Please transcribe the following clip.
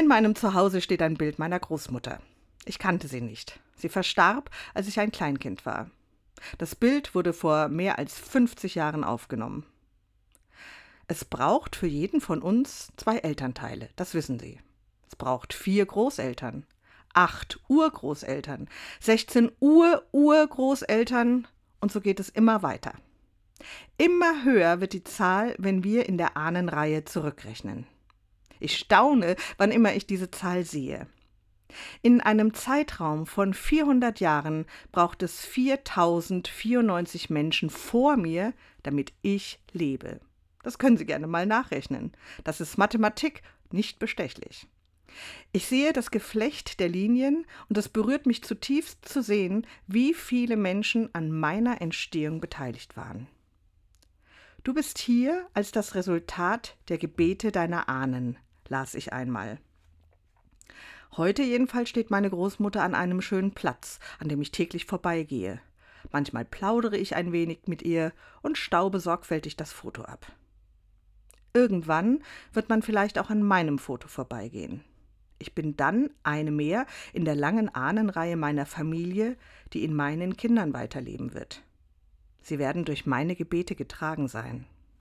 In meinem Zuhause steht ein Bild meiner Großmutter. Ich kannte sie nicht. Sie verstarb, als ich ein Kleinkind war. Das Bild wurde vor mehr als 50 Jahren aufgenommen. Es braucht für jeden von uns zwei Elternteile, das wissen Sie. Es braucht vier Großeltern, acht Urgroßeltern, 16 Ur-Urgroßeltern und so geht es immer weiter. Immer höher wird die Zahl, wenn wir in der Ahnenreihe zurückrechnen. Ich staune, wann immer ich diese Zahl sehe. In einem Zeitraum von 400 Jahren braucht es 4094 Menschen vor mir, damit ich lebe. Das können Sie gerne mal nachrechnen. Das ist Mathematik nicht bestechlich. Ich sehe das Geflecht der Linien und es berührt mich zutiefst zu sehen, wie viele Menschen an meiner Entstehung beteiligt waren. Du bist hier als das Resultat der Gebete deiner Ahnen, las ich einmal. Heute jedenfalls steht meine Großmutter an einem schönen Platz, an dem ich täglich vorbeigehe. Manchmal plaudere ich ein wenig mit ihr und staube sorgfältig das Foto ab. Irgendwann wird man vielleicht auch an meinem Foto vorbeigehen. Ich bin dann eine mehr in der langen Ahnenreihe meiner Familie, die in meinen Kindern weiterleben wird. Sie werden durch meine Gebete getragen sein.